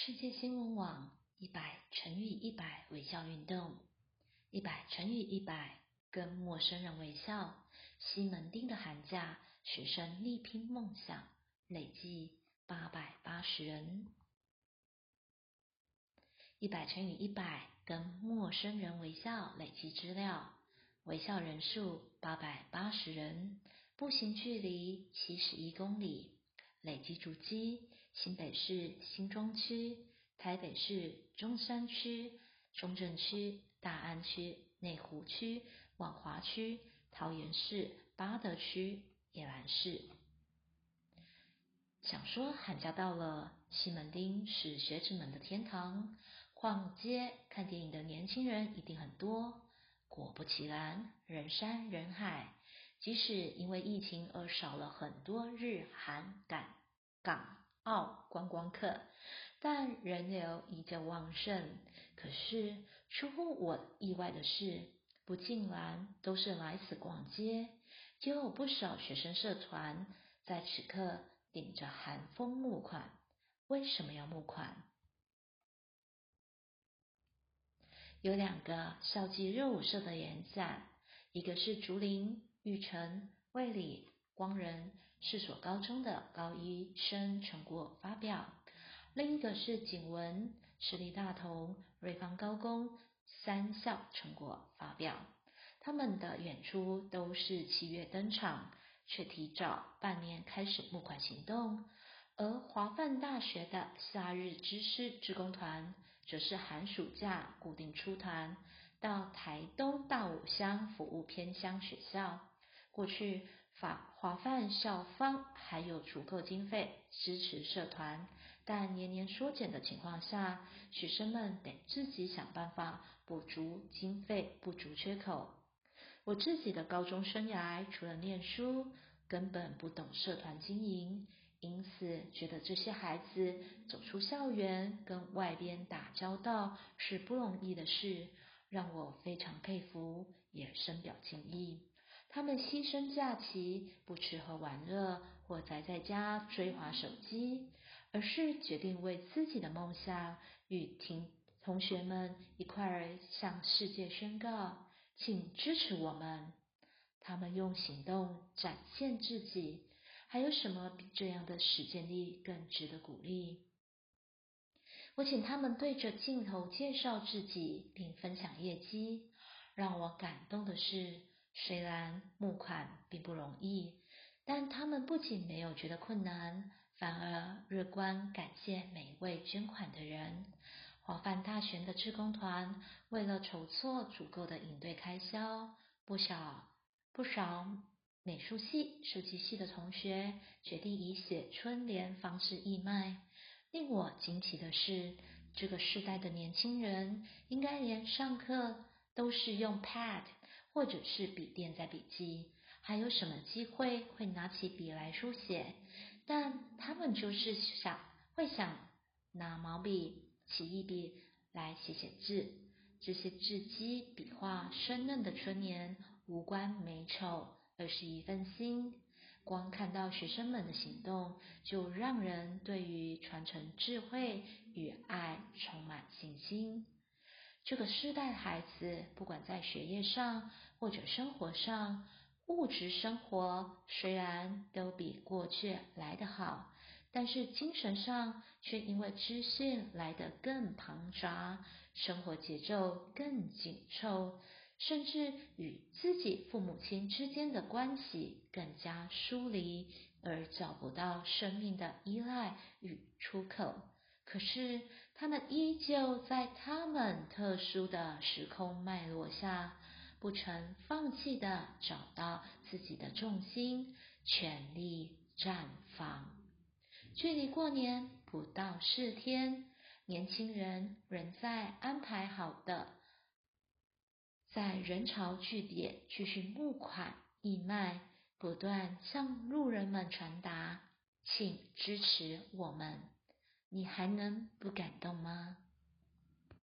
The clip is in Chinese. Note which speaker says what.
Speaker 1: 世界新闻网一百乘以一百微笑运动，一百乘以一百跟陌生人微笑。西门町的寒假，学生力拼梦想，累计八百八十人。一百乘以一百跟陌生人微笑，累计资料，微笑人数八百八十人，步行距离七十一公里，累计足迹。新北市新庄区、台北市中山区、中正区、大安区、内湖区、万华区、桃园市、八德区、宜兰市。想说寒假到了，西门町是学子们的天堂，逛街、看电影的年轻人一定很多。果不其然，人山人海，即使因为疫情而少了很多日韩感港。澳观光客，但人流依旧旺盛。可是出乎我意外的是，不竟然都是来此逛街，就有不少学生社团在此刻顶着寒风募款。为什么要募款？有两个校际热舞社的演讲，一个是竹林、玉成、卫理、光仁。四所高中的高一生成果发表，另一个是景文、实力大同、瑞芳高工三校成果发表。他们的演出都是七月登场，却提早半年开始募款行动。而华范大学的夏日知识志工团，则是寒暑假固定出团到台东大武乡服务偏乡学校。过去。法华范校方还有足够经费支持社团，但年年缩减的情况下，学生们得自己想办法补足经费不足缺口。我自己的高中生涯除了念书，根本不懂社团经营，因此觉得这些孩子走出校园跟外边打交道是不容易的事，让我非常佩服，也深表敬意。他们牺牲假期，不吃喝玩乐或宅在家追划手机，而是决定为自己的梦想与听同学们一块儿向世界宣告，请支持我们。他们用行动展现自己，还有什么比这样的实践力更值得鼓励？我请他们对着镜头介绍自己，并分享业绩。让我感动的是。虽然募款并不容易，但他们不仅没有觉得困难，反而乐观感谢每一位捐款的人。华范大学的志工团为了筹措足够的应对开销，不少不少美术系、设计系的同学决定以写春联方式义卖。令我惊奇的是，这个时代的年轻人应该连上课都是用 pad。或者是笔电在笔记，还有什么机会会拿起笔来书写？但他们就是想会想拿毛笔、起一笔来写写字。这些字迹笔画生嫩的春年，无关美丑，而是一份心。光看到学生们的行动，就让人对于传承智慧与爱充满信心。这个时代的孩子，不管在学业上或者生活上，物质生活虽然都比过去来得好，但是精神上却因为知性来得更庞杂，生活节奏更紧凑，甚至与自己父母亲之间的关系更加疏离，而找不到生命的依赖与出口。可是，他们依旧在他们特殊的时空脉络下，不曾放弃的找到自己的重心，全力绽放。距离过年不到四天，年轻人仍在安排好的，在人潮聚点继续募款义卖，不断向路人们传达，请支持我们。你还能不感动吗？